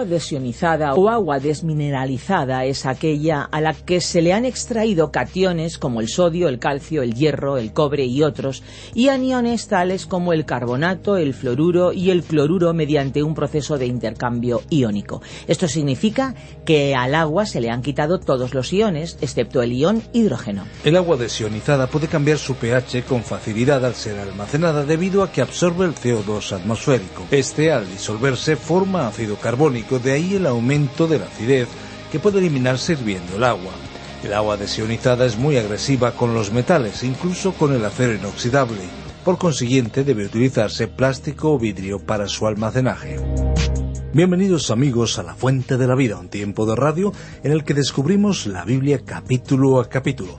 Agua desionizada o agua desmineralizada es aquella a la que se le han extraído cationes como el sodio, el calcio, el hierro, el cobre y otros, y aniones tales como el carbonato, el fluoruro y el cloruro mediante un proceso de intercambio iónico. Esto significa que al agua se le han quitado todos los iones, excepto el ion hidrógeno. El agua desionizada puede cambiar su pH con facilidad al ser almacenada debido a que absorbe el CO2 atmosférico. Este, al disolverse, forma ácido carbónico de ahí el aumento de la acidez que puede eliminarse hirviendo el agua. El agua desionizada es muy agresiva con los metales, incluso con el acero inoxidable. Por consiguiente, debe utilizarse plástico o vidrio para su almacenaje. Bienvenidos amigos a La Fuente de la Vida, un tiempo de radio en el que descubrimos la Biblia capítulo a capítulo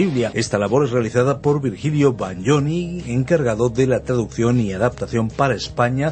Esta labor es realizada por Virgilio Bagnoni, encargado de la traducción y adaptación para España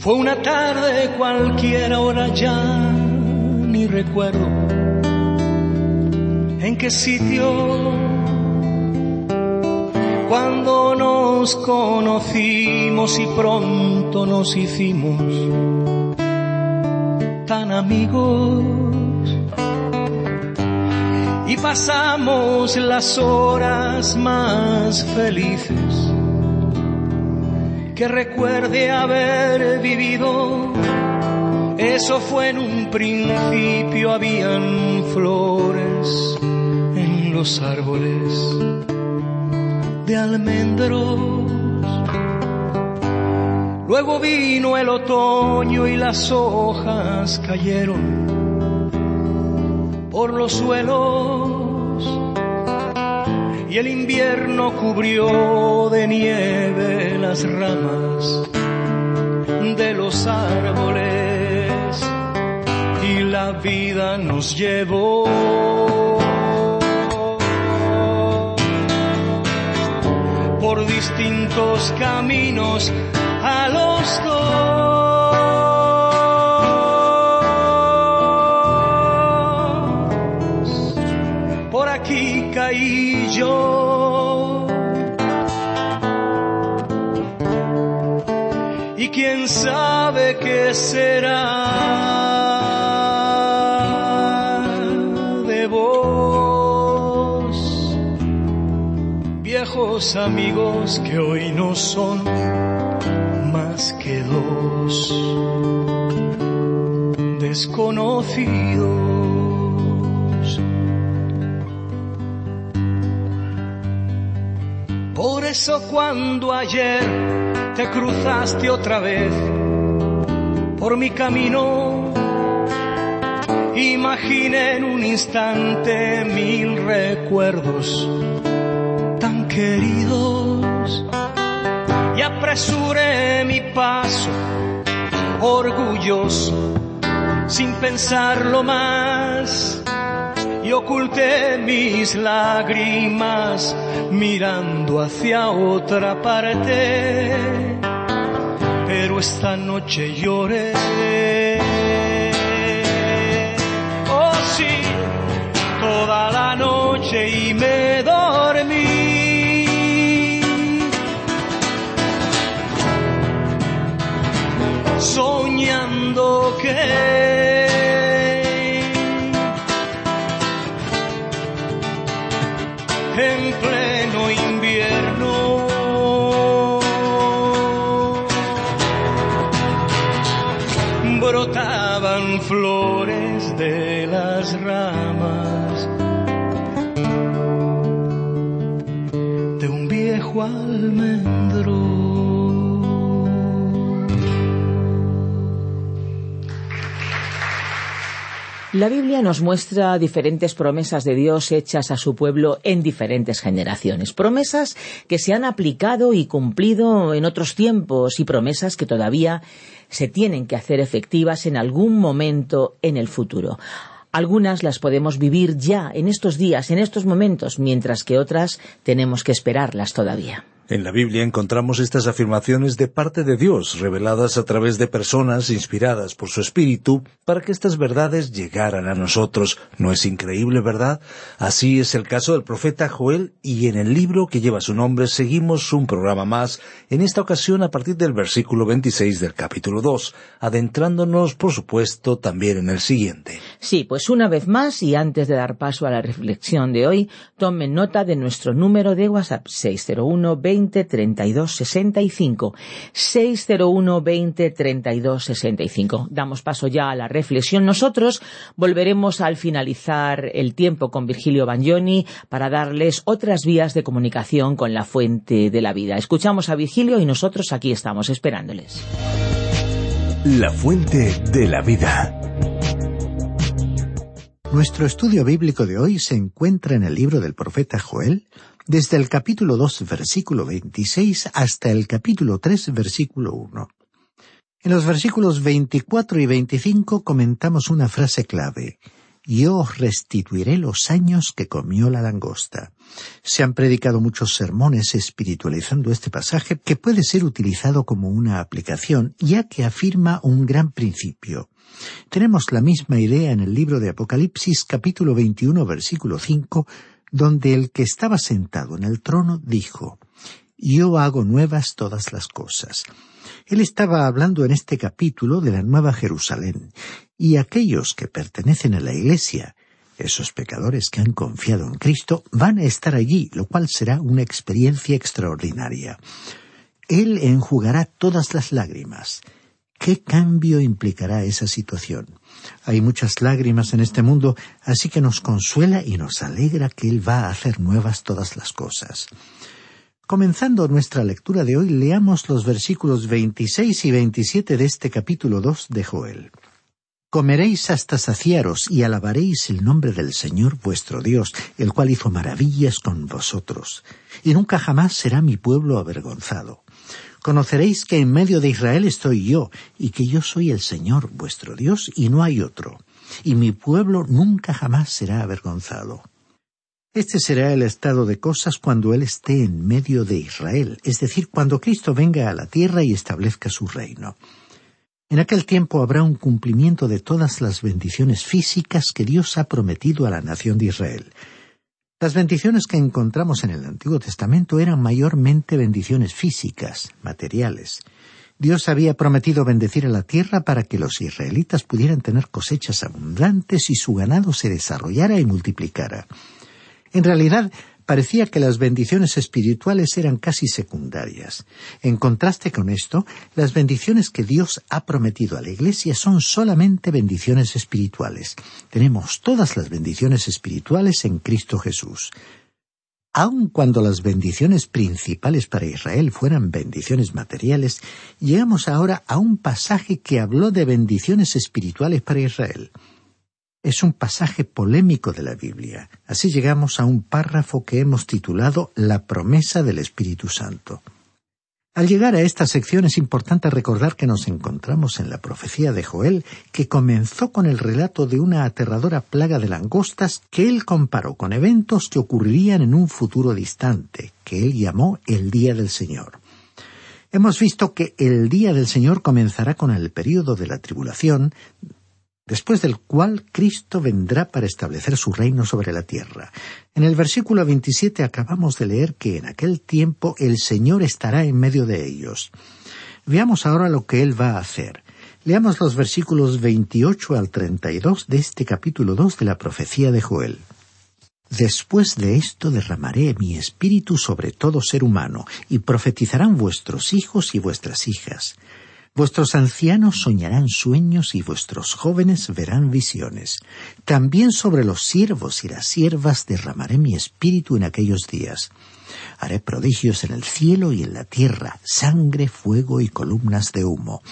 Fue una tarde cualquiera hora ya, ni recuerdo en qué sitio. Cuando nos conocimos y pronto nos hicimos tan amigos y pasamos las horas más felices que recuerde haber vivido. Eso fue en un principio, habían flores en los árboles de almendros. Luego vino el otoño y las hojas cayeron por los suelos y el invierno cubrió de nieve las ramas de los árboles y la vida nos llevó por distintos caminos a los dos. Por aquí caí yo. Y quién sabe qué será de vos, viejos amigos que hoy no son más que dos desconocidos. Por eso cuando ayer te cruzaste otra vez por mi camino, imaginé en un instante mil recuerdos tan queridos. Y apresuré mi paso orgulloso sin pensarlo más y oculté mis lágrimas mirando hacia otra parte. Pero esta noche lloré. Oh sí toda la noche y me dormí. Soñando que La Biblia nos muestra diferentes promesas de Dios hechas a su pueblo en diferentes generaciones. Promesas que se han aplicado y cumplido en otros tiempos y promesas que todavía se tienen que hacer efectivas en algún momento en el futuro. Algunas las podemos vivir ya, en estos días, en estos momentos, mientras que otras tenemos que esperarlas todavía. En la Biblia encontramos estas afirmaciones de parte de Dios, reveladas a través de personas inspiradas por su Espíritu, para que estas verdades llegaran a nosotros. ¿No es increíble, verdad? Así es el caso del profeta Joel, y en el libro que lleva su nombre seguimos un programa más, en esta ocasión a partir del versículo 26 del capítulo 2, adentrándonos, por supuesto, también en el siguiente. Sí, pues una vez más, y antes de dar paso a la reflexión de hoy, tomen nota de nuestro número de WhatsApp 601 20 32 65 601 20 32 65. Damos paso ya a la reflexión. Nosotros volveremos al finalizar el tiempo con Virgilio Bagnoni para darles otras vías de comunicación con la fuente de la vida. Escuchamos a Virgilio y nosotros aquí estamos esperándoles. La fuente de la vida. Nuestro estudio bíblico de hoy se encuentra en el libro del profeta Joel, desde el capítulo 2, versículo 26 hasta el capítulo 3, versículo 1. En los versículos 24 y 25 comentamos una frase clave. Yo restituiré los años que comió la langosta. Se han predicado muchos sermones espiritualizando este pasaje que puede ser utilizado como una aplicación, ya que afirma un gran principio. Tenemos la misma idea en el libro de Apocalipsis capítulo 21 versículo 5 donde el que estaba sentado en el trono dijo, Yo hago nuevas todas las cosas. Él estaba hablando en este capítulo de la Nueva Jerusalén, y aquellos que pertenecen a la Iglesia, esos pecadores que han confiado en Cristo, van a estar allí, lo cual será una experiencia extraordinaria. Él enjugará todas las lágrimas, ¿Qué cambio implicará esa situación? Hay muchas lágrimas en este mundo, así que nos consuela y nos alegra que Él va a hacer nuevas todas las cosas. Comenzando nuestra lectura de hoy, leamos los versículos 26 y 27 de este capítulo 2 de Joel. Comeréis hasta saciaros y alabaréis el nombre del Señor vuestro Dios, el cual hizo maravillas con vosotros, y nunca jamás será mi pueblo avergonzado. Conoceréis que en medio de Israel estoy yo, y que yo soy el Señor vuestro Dios, y no hay otro, y mi pueblo nunca jamás será avergonzado. Este será el estado de cosas cuando Él esté en medio de Israel, es decir, cuando Cristo venga a la tierra y establezca su reino. En aquel tiempo habrá un cumplimiento de todas las bendiciones físicas que Dios ha prometido a la nación de Israel, las bendiciones que encontramos en el Antiguo Testamento eran mayormente bendiciones físicas, materiales. Dios había prometido bendecir a la tierra para que los israelitas pudieran tener cosechas abundantes y su ganado se desarrollara y multiplicara. En realidad, parecía que las bendiciones espirituales eran casi secundarias. En contraste con esto, las bendiciones que Dios ha prometido a la Iglesia son solamente bendiciones espirituales. Tenemos todas las bendiciones espirituales en Cristo Jesús. Aun cuando las bendiciones principales para Israel fueran bendiciones materiales, llegamos ahora a un pasaje que habló de bendiciones espirituales para Israel. Es un pasaje polémico de la Biblia. Así llegamos a un párrafo que hemos titulado La promesa del Espíritu Santo. Al llegar a esta sección es importante recordar que nos encontramos en la profecía de Joel, que comenzó con el relato de una aterradora plaga de langostas que él comparó con eventos que ocurrirían en un futuro distante, que él llamó el Día del Señor. Hemos visto que el Día del Señor comenzará con el período de la tribulación, después del cual Cristo vendrá para establecer su reino sobre la tierra. En el versículo 27 acabamos de leer que en aquel tiempo el Señor estará en medio de ellos. Veamos ahora lo que Él va a hacer. Leamos los versículos 28 al 32 de este capítulo 2 de la profecía de Joel. Después de esto derramaré mi espíritu sobre todo ser humano, y profetizarán vuestros hijos y vuestras hijas. Vuestros ancianos soñarán sueños y vuestros jóvenes verán visiones. También sobre los siervos y las siervas derramaré mi espíritu en aquellos días. Haré prodigios en el cielo y en la tierra, sangre, fuego y columnas de humo.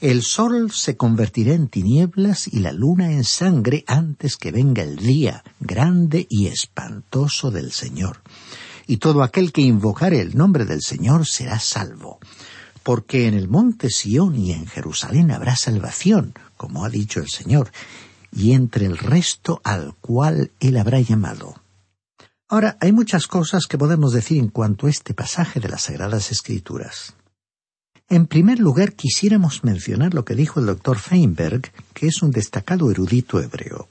El sol se convertirá en tinieblas y la luna en sangre antes que venga el día grande y espantoso del Señor. Y todo aquel que invocare el nombre del Señor será salvo porque en el monte Sión y en Jerusalén habrá salvación, como ha dicho el Señor, y entre el resto al cual él habrá llamado. Ahora, hay muchas cosas que podemos decir en cuanto a este pasaje de las Sagradas Escrituras. En primer lugar, quisiéramos mencionar lo que dijo el doctor Feinberg, que es un destacado erudito hebreo.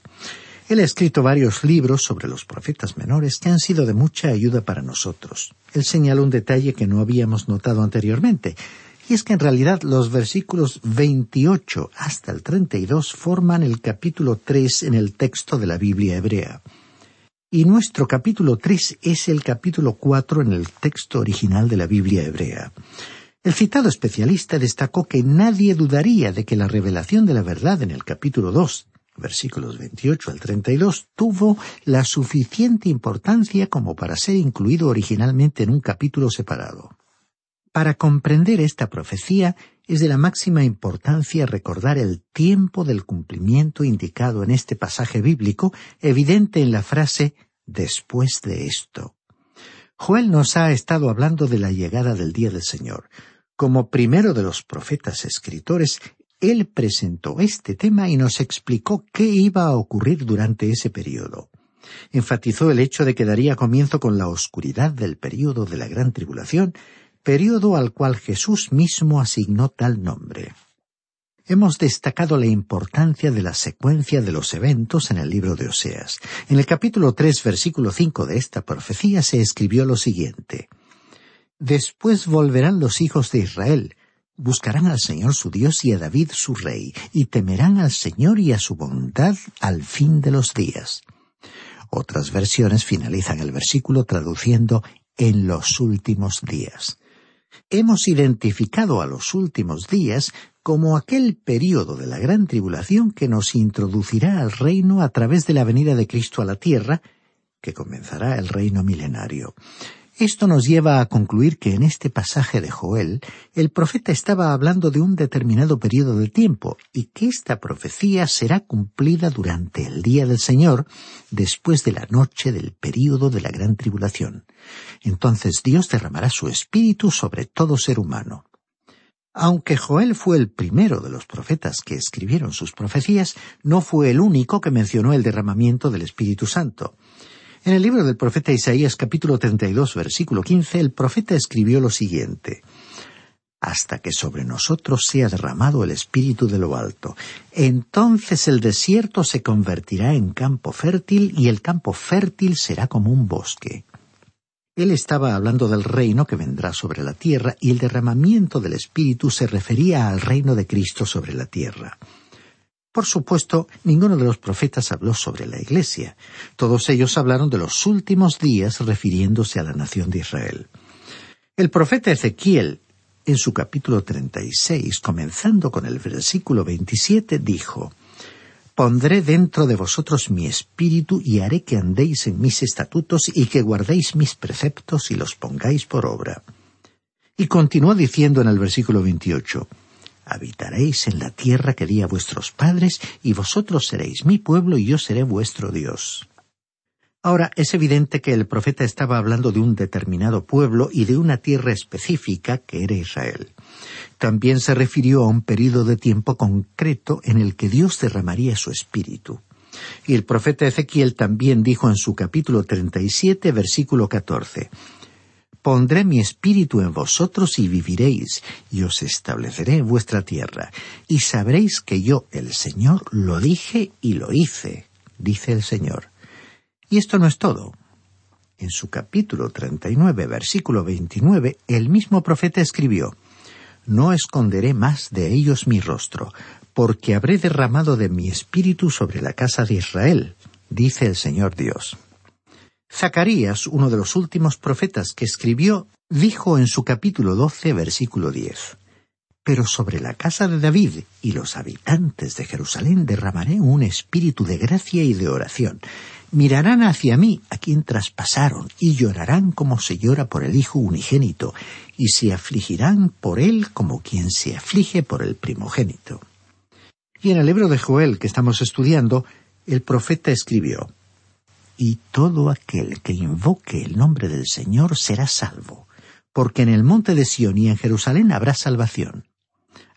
Él ha escrito varios libros sobre los profetas menores que han sido de mucha ayuda para nosotros. Él señala un detalle que no habíamos notado anteriormente, y es que en realidad los versículos 28 hasta el 32 forman el capítulo 3 en el texto de la Biblia hebrea. Y nuestro capítulo 3 es el capítulo 4 en el texto original de la Biblia hebrea. El citado especialista destacó que nadie dudaría de que la revelación de la verdad en el capítulo 2, versículos 28 al 32, tuvo la suficiente importancia como para ser incluido originalmente en un capítulo separado. Para comprender esta profecía es de la máxima importancia recordar el tiempo del cumplimiento indicado en este pasaje bíblico, evidente en la frase después de esto. Joel nos ha estado hablando de la llegada del día del Señor. Como primero de los profetas escritores, él presentó este tema y nos explicó qué iba a ocurrir durante ese periodo. Enfatizó el hecho de que daría comienzo con la oscuridad del periodo de la gran tribulación periodo al cual Jesús mismo asignó tal nombre. Hemos destacado la importancia de la secuencia de los eventos en el libro de Oseas. En el capítulo tres, versículo cinco de esta profecía se escribió lo siguiente Después volverán los hijos de Israel, buscarán al Señor su Dios y a David su rey, y temerán al Señor y a su bondad al fin de los días. Otras versiones finalizan el versículo traduciendo en los últimos días hemos identificado a los últimos días como aquel período de la gran tribulación que nos introducirá al reino a través de la venida de Cristo a la tierra, que comenzará el reino milenario. Esto nos lleva a concluir que en este pasaje de Joel el profeta estaba hablando de un determinado periodo de tiempo y que esta profecía será cumplida durante el día del Señor, después de la noche del período de la gran tribulación. Entonces Dios derramará su espíritu sobre todo ser humano. Aunque Joel fue el primero de los profetas que escribieron sus profecías, no fue el único que mencionó el derramamiento del Espíritu Santo. En el libro del profeta Isaías capítulo 32 versículo 15 el profeta escribió lo siguiente hasta que sobre nosotros sea derramado el Espíritu de lo alto. Entonces el desierto se convertirá en campo fértil y el campo fértil será como un bosque. Él estaba hablando del reino que vendrá sobre la tierra y el derramamiento del Espíritu se refería al reino de Cristo sobre la tierra. Por supuesto, ninguno de los profetas habló sobre la Iglesia. Todos ellos hablaron de los últimos días refiriéndose a la nación de Israel. El profeta Ezequiel, en su capítulo 36, comenzando con el versículo 27, dijo, Pondré dentro de vosotros mi espíritu y haré que andéis en mis estatutos y que guardéis mis preceptos y los pongáis por obra. Y continuó diciendo en el versículo 28, habitaréis en la tierra que di a vuestros padres, y vosotros seréis mi pueblo y yo seré vuestro Dios. Ahora, es evidente que el profeta estaba hablando de un determinado pueblo y de una tierra específica que era Israel. También se refirió a un período de tiempo concreto en el que Dios derramaría su espíritu. Y el profeta Ezequiel también dijo en su capítulo 37, versículo 14, Pondré mi espíritu en vosotros y viviréis, y os estableceré en vuestra tierra, y sabréis que yo, el Señor, lo dije y lo hice, dice el Señor. Y esto no es todo. En su capítulo 39, versículo 29, el mismo profeta escribió, No esconderé más de ellos mi rostro, porque habré derramado de mi espíritu sobre la casa de Israel, dice el Señor Dios. Zacarías, uno de los últimos profetas que escribió, dijo en su capítulo 12, versículo 10, Pero sobre la casa de David y los habitantes de Jerusalén derramaré un espíritu de gracia y de oración. Mirarán hacia mí a quien traspasaron y llorarán como se llora por el Hijo unigénito, y se afligirán por él como quien se aflige por el primogénito. Y en el libro de Joel que estamos estudiando, el profeta escribió, y todo aquel que invoque el nombre del Señor será salvo, porque en el monte de Sión y en Jerusalén habrá salvación.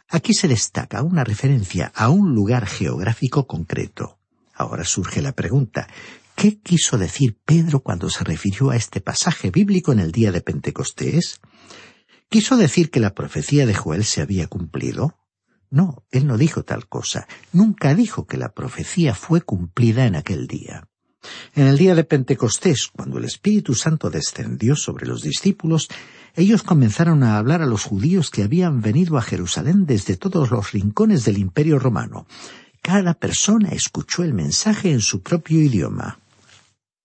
Aquí se destaca una referencia a un lugar geográfico concreto. Ahora surge la pregunta, ¿qué quiso decir Pedro cuando se refirió a este pasaje bíblico en el día de Pentecostés? ¿Quiso decir que la profecía de Joel se había cumplido? No, él no dijo tal cosa. Nunca dijo que la profecía fue cumplida en aquel día. En el día de Pentecostés, cuando el Espíritu Santo descendió sobre los discípulos, ellos comenzaron a hablar a los judíos que habían venido a Jerusalén desde todos los rincones del Imperio romano. Cada persona escuchó el mensaje en su propio idioma.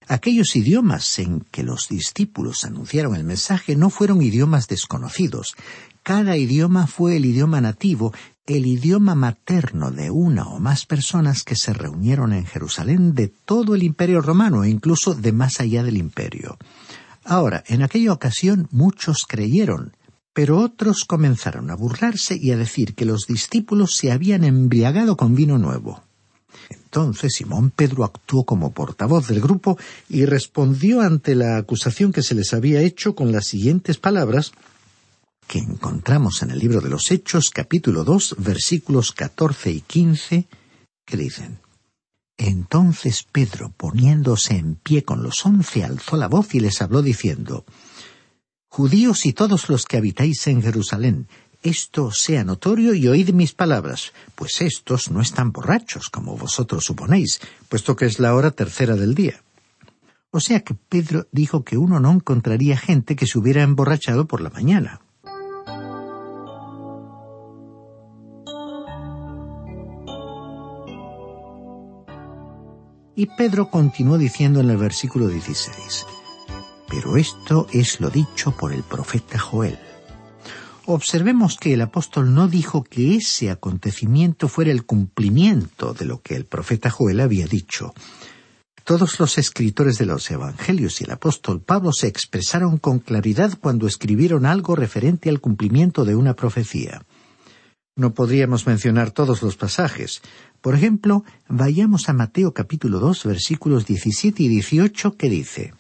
Aquellos idiomas en que los discípulos anunciaron el mensaje no fueron idiomas desconocidos. Cada idioma fue el idioma nativo el idioma materno de una o más personas que se reunieron en Jerusalén de todo el imperio romano e incluso de más allá del imperio. Ahora, en aquella ocasión muchos creyeron, pero otros comenzaron a burlarse y a decir que los discípulos se habían embriagado con vino nuevo. Entonces Simón Pedro actuó como portavoz del grupo y respondió ante la acusación que se les había hecho con las siguientes palabras que encontramos en el libro de los Hechos, capítulo 2, versículos 14 y 15, que dicen, Entonces Pedro, poniéndose en pie con los once, alzó la voz y les habló diciendo, Judíos y todos los que habitáis en Jerusalén, esto sea notorio y oíd mis palabras, pues estos no están borrachos, como vosotros suponéis, puesto que es la hora tercera del día. O sea que Pedro dijo que uno no encontraría gente que se hubiera emborrachado por la mañana. Y Pedro continuó diciendo en el versículo 16, Pero esto es lo dicho por el profeta Joel. Observemos que el apóstol no dijo que ese acontecimiento fuera el cumplimiento de lo que el profeta Joel había dicho. Todos los escritores de los Evangelios y el apóstol Pablo se expresaron con claridad cuando escribieron algo referente al cumplimiento de una profecía. No podríamos mencionar todos los pasajes. Por ejemplo, vayamos a Mateo capítulo 2 versículos 17 y 18 que dice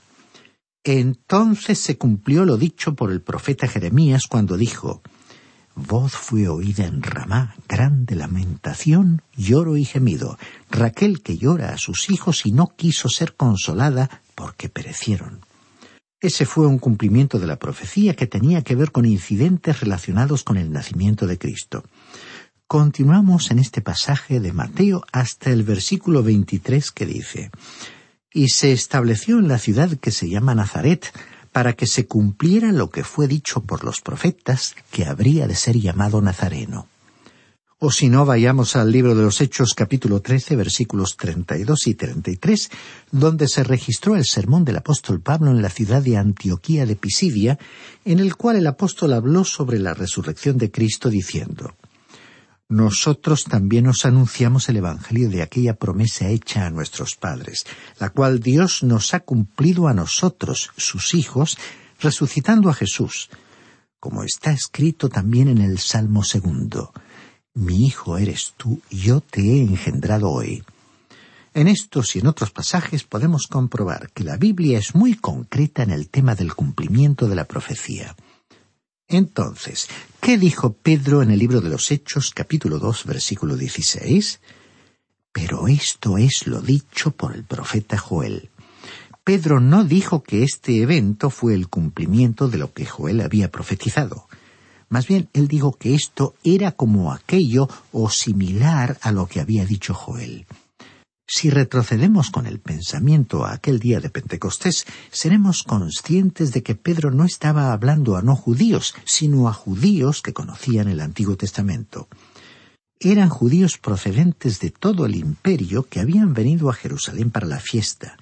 Entonces se cumplió lo dicho por el profeta Jeremías cuando dijo Voz fue oída en Ramá, grande lamentación, lloro y gemido, Raquel que llora a sus hijos y no quiso ser consolada porque perecieron. Ese fue un cumplimiento de la profecía que tenía que ver con incidentes relacionados con el nacimiento de Cristo. Continuamos en este pasaje de Mateo hasta el versículo 23 que dice, Y se estableció en la ciudad que se llama Nazaret, para que se cumpliera lo que fue dicho por los profetas que habría de ser llamado Nazareno. O si no, vayamos al libro de los Hechos capítulo 13 versículos 32 y 33, donde se registró el sermón del apóstol Pablo en la ciudad de Antioquía de Pisidia, en el cual el apóstol habló sobre la resurrección de Cristo diciendo, nosotros también os anunciamos el Evangelio de aquella promesa hecha a nuestros padres, la cual Dios nos ha cumplido a nosotros, sus hijos, resucitando a Jesús, como está escrito también en el Salmo segundo mi hijo eres tú, yo te he engendrado hoy. En estos y en otros pasajes podemos comprobar que la Biblia es muy concreta en el tema del cumplimiento de la profecía. Entonces, ¿qué dijo Pedro en el libro de los Hechos capítulo 2 versículo 16? Pero esto es lo dicho por el profeta Joel. Pedro no dijo que este evento fue el cumplimiento de lo que Joel había profetizado. Más bien, él dijo que esto era como aquello o similar a lo que había dicho Joel. Si retrocedemos con el pensamiento a aquel día de Pentecostés, seremos conscientes de que Pedro no estaba hablando a no judíos, sino a judíos que conocían el Antiguo Testamento. Eran judíos procedentes de todo el imperio que habían venido a Jerusalén para la fiesta,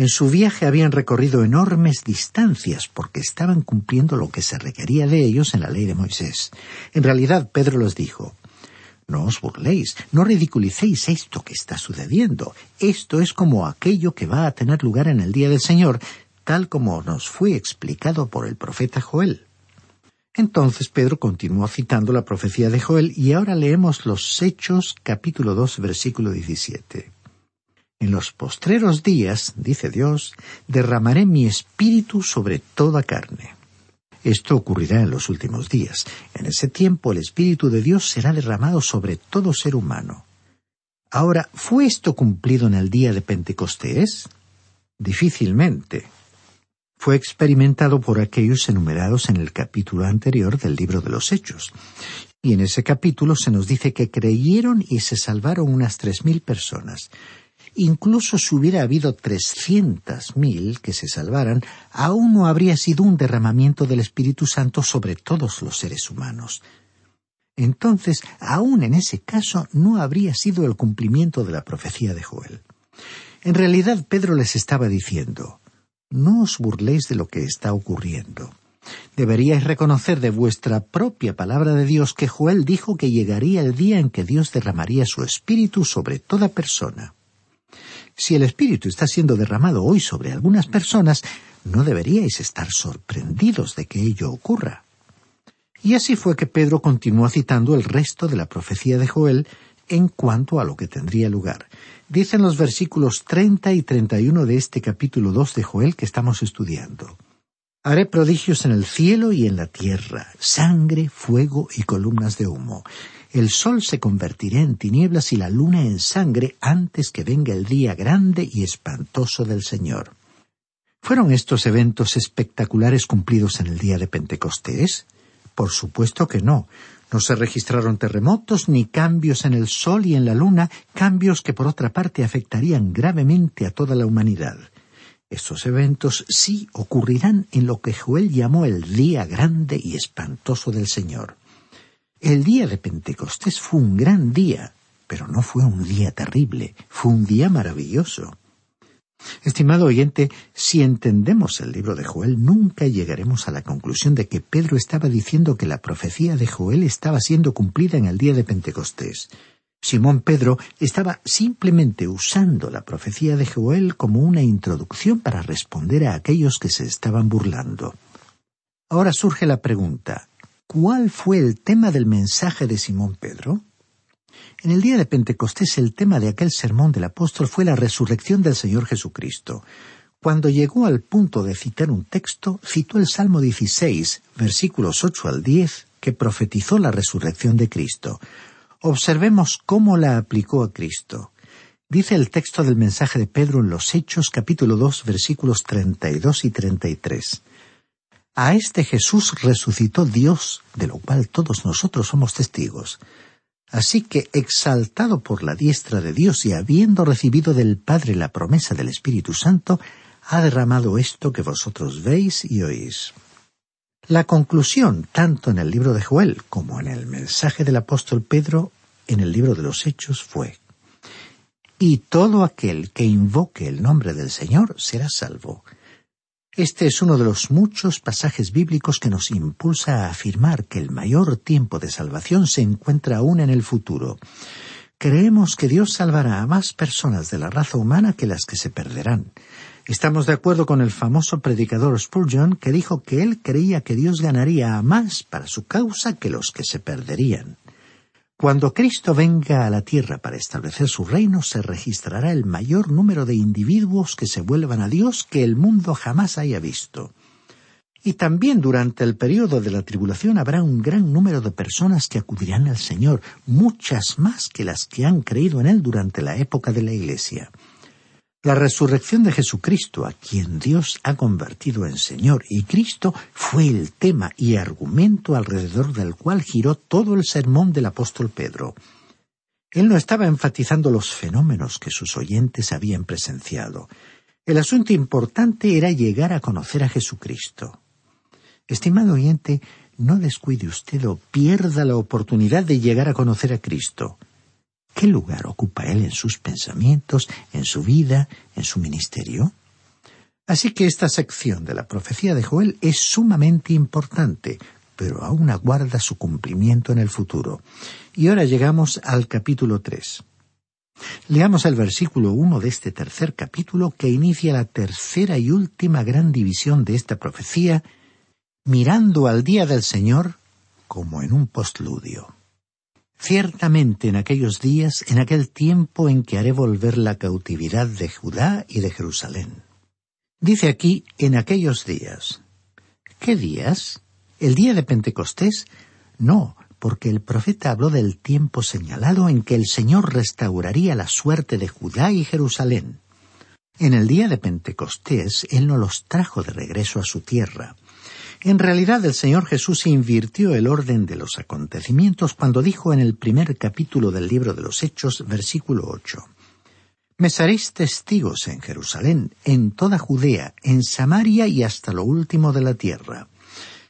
en su viaje habían recorrido enormes distancias porque estaban cumpliendo lo que se requería de ellos en la ley de Moisés. En realidad, Pedro les dijo, no os burléis, no ridiculicéis esto que está sucediendo. Esto es como aquello que va a tener lugar en el día del Señor, tal como nos fue explicado por el profeta Joel. Entonces Pedro continuó citando la profecía de Joel y ahora leemos los Hechos capítulo 2 versículo 17. En los postreros días, dice Dios, derramaré mi espíritu sobre toda carne. Esto ocurrirá en los últimos días. En ese tiempo el Espíritu de Dios será derramado sobre todo ser humano. Ahora, ¿fue esto cumplido en el día de Pentecostés? Difícilmente. Fue experimentado por aquellos enumerados en el capítulo anterior del libro de los Hechos. Y en ese capítulo se nos dice que creyeron y se salvaron unas tres mil personas. Incluso si hubiera habido trescientas mil que se salvaran, aún no habría sido un derramamiento del Espíritu Santo sobre todos los seres humanos. Entonces, aún en ese caso, no habría sido el cumplimiento de la profecía de Joel. En realidad, Pedro les estaba diciendo, no os burléis de lo que está ocurriendo. Deberíais reconocer de vuestra propia palabra de Dios que Joel dijo que llegaría el día en que Dios derramaría su espíritu sobre toda persona. Si el Espíritu está siendo derramado hoy sobre algunas personas, no deberíais estar sorprendidos de que ello ocurra. Y así fue que Pedro continuó citando el resto de la profecía de Joel en cuanto a lo que tendría lugar. Dicen los versículos treinta y treinta y uno de este capítulo dos de Joel que estamos estudiando. Haré prodigios en el cielo y en la tierra, sangre, fuego y columnas de humo el sol se convertirá en tinieblas y la luna en sangre antes que venga el día grande y espantoso del Señor. ¿Fueron estos eventos espectaculares cumplidos en el día de Pentecostés? Por supuesto que no. No se registraron terremotos ni cambios en el sol y en la luna, cambios que por otra parte afectarían gravemente a toda la humanidad. Estos eventos sí ocurrirán en lo que Joel llamó el día grande y espantoso del Señor. El día de Pentecostés fue un gran día, pero no fue un día terrible, fue un día maravilloso. Estimado oyente, si entendemos el libro de Joel, nunca llegaremos a la conclusión de que Pedro estaba diciendo que la profecía de Joel estaba siendo cumplida en el día de Pentecostés. Simón Pedro estaba simplemente usando la profecía de Joel como una introducción para responder a aquellos que se estaban burlando. Ahora surge la pregunta, ¿Cuál fue el tema del mensaje de Simón Pedro? En el día de Pentecostés el tema de aquel sermón del apóstol fue la resurrección del Señor Jesucristo. Cuando llegó al punto de citar un texto, citó el Salmo 16, versículos 8 al 10, que profetizó la resurrección de Cristo. Observemos cómo la aplicó a Cristo. Dice el texto del mensaje de Pedro en los Hechos capítulo 2 versículos 32 y 33. A este Jesús resucitó Dios, de lo cual todos nosotros somos testigos. Así que, exaltado por la diestra de Dios y habiendo recibido del Padre la promesa del Espíritu Santo, ha derramado esto que vosotros veis y oís. La conclusión, tanto en el libro de Joel como en el mensaje del apóstol Pedro, en el libro de los Hechos fue, Y todo aquel que invoque el nombre del Señor será salvo. Este es uno de los muchos pasajes bíblicos que nos impulsa a afirmar que el mayor tiempo de salvación se encuentra aún en el futuro. Creemos que Dios salvará a más personas de la raza humana que las que se perderán. Estamos de acuerdo con el famoso predicador Spurgeon que dijo que él creía que Dios ganaría a más para su causa que los que se perderían. Cuando Cristo venga a la tierra para establecer su reino, se registrará el mayor número de individuos que se vuelvan a Dios que el mundo jamás haya visto. Y también durante el periodo de la tribulación habrá un gran número de personas que acudirán al Señor, muchas más que las que han creído en Él durante la época de la Iglesia. La resurrección de Jesucristo, a quien Dios ha convertido en Señor, y Cristo fue el tema y argumento alrededor del cual giró todo el sermón del apóstol Pedro. Él no estaba enfatizando los fenómenos que sus oyentes habían presenciado. El asunto importante era llegar a conocer a Jesucristo. Estimado oyente, no descuide usted o pierda la oportunidad de llegar a conocer a Cristo. ¿Qué lugar ocupa Él en sus pensamientos, en su vida, en su ministerio? Así que esta sección de la profecía de Joel es sumamente importante, pero aún aguarda su cumplimiento en el futuro. Y ahora llegamos al capítulo tres. Leamos el versículo uno de este tercer capítulo que inicia la tercera y última gran división de esta profecía mirando al día del Señor como en un postludio. Ciertamente en aquellos días, en aquel tiempo en que haré volver la cautividad de Judá y de Jerusalén. Dice aquí, en aquellos días. ¿Qué días? ¿El día de Pentecostés? No, porque el profeta habló del tiempo señalado en que el Señor restauraría la suerte de Judá y Jerusalén. En el día de Pentecostés Él no los trajo de regreso a su tierra, en realidad el Señor Jesús invirtió el orden de los acontecimientos cuando dijo en el primer capítulo del libro de los Hechos, versículo ocho Me seréis testigos en Jerusalén, en toda Judea, en Samaria y hasta lo último de la tierra.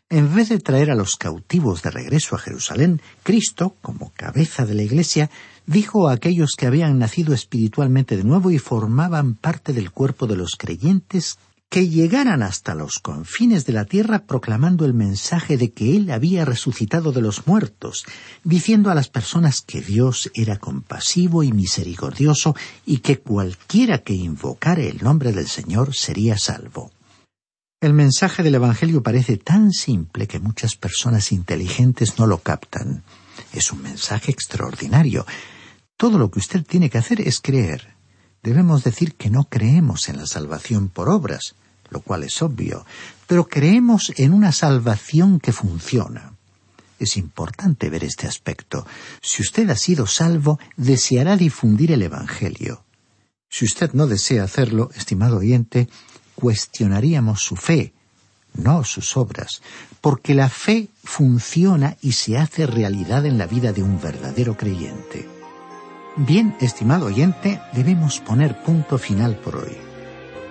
En vez de traer a los cautivos de regreso a Jerusalén, Cristo, como cabeza de la Iglesia, dijo a aquellos que habían nacido espiritualmente de nuevo y formaban parte del cuerpo de los creyentes que llegaran hasta los confines de la tierra proclamando el mensaje de que Él había resucitado de los muertos, diciendo a las personas que Dios era compasivo y misericordioso y que cualquiera que invocara el nombre del Señor sería salvo. El mensaje del Evangelio parece tan simple que muchas personas inteligentes no lo captan. Es un mensaje extraordinario. Todo lo que usted tiene que hacer es creer. Debemos decir que no creemos en la salvación por obras, lo cual es obvio, pero creemos en una salvación que funciona. Es importante ver este aspecto. Si usted ha sido salvo, deseará difundir el Evangelio. Si usted no desea hacerlo, estimado oyente, cuestionaríamos su fe, no sus obras, porque la fe funciona y se hace realidad en la vida de un verdadero creyente. Bien, estimado oyente, debemos poner punto final por hoy.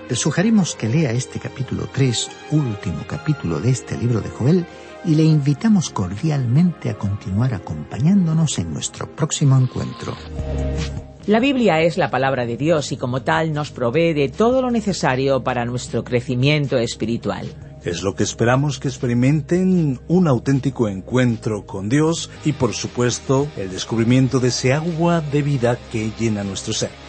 Le sugerimos que lea este capítulo 3, último capítulo de este libro de Joel, y le invitamos cordialmente a continuar acompañándonos en nuestro próximo encuentro. La Biblia es la palabra de Dios y como tal nos provee de todo lo necesario para nuestro crecimiento espiritual. Es lo que esperamos que experimenten un auténtico encuentro con Dios y por supuesto el descubrimiento de ese agua de vida que llena nuestro ser.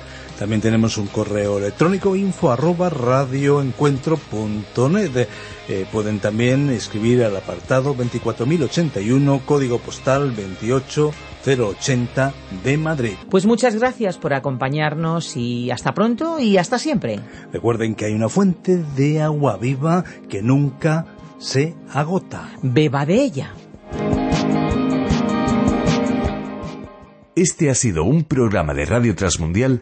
También tenemos un correo electrónico info arroba radioencuentro.net. Eh, pueden también escribir al apartado 24081, código postal 28080 de Madrid. Pues muchas gracias por acompañarnos y hasta pronto y hasta siempre. Recuerden que hay una fuente de agua viva que nunca se agota. Beba de ella. Este ha sido un programa de Radio Transmundial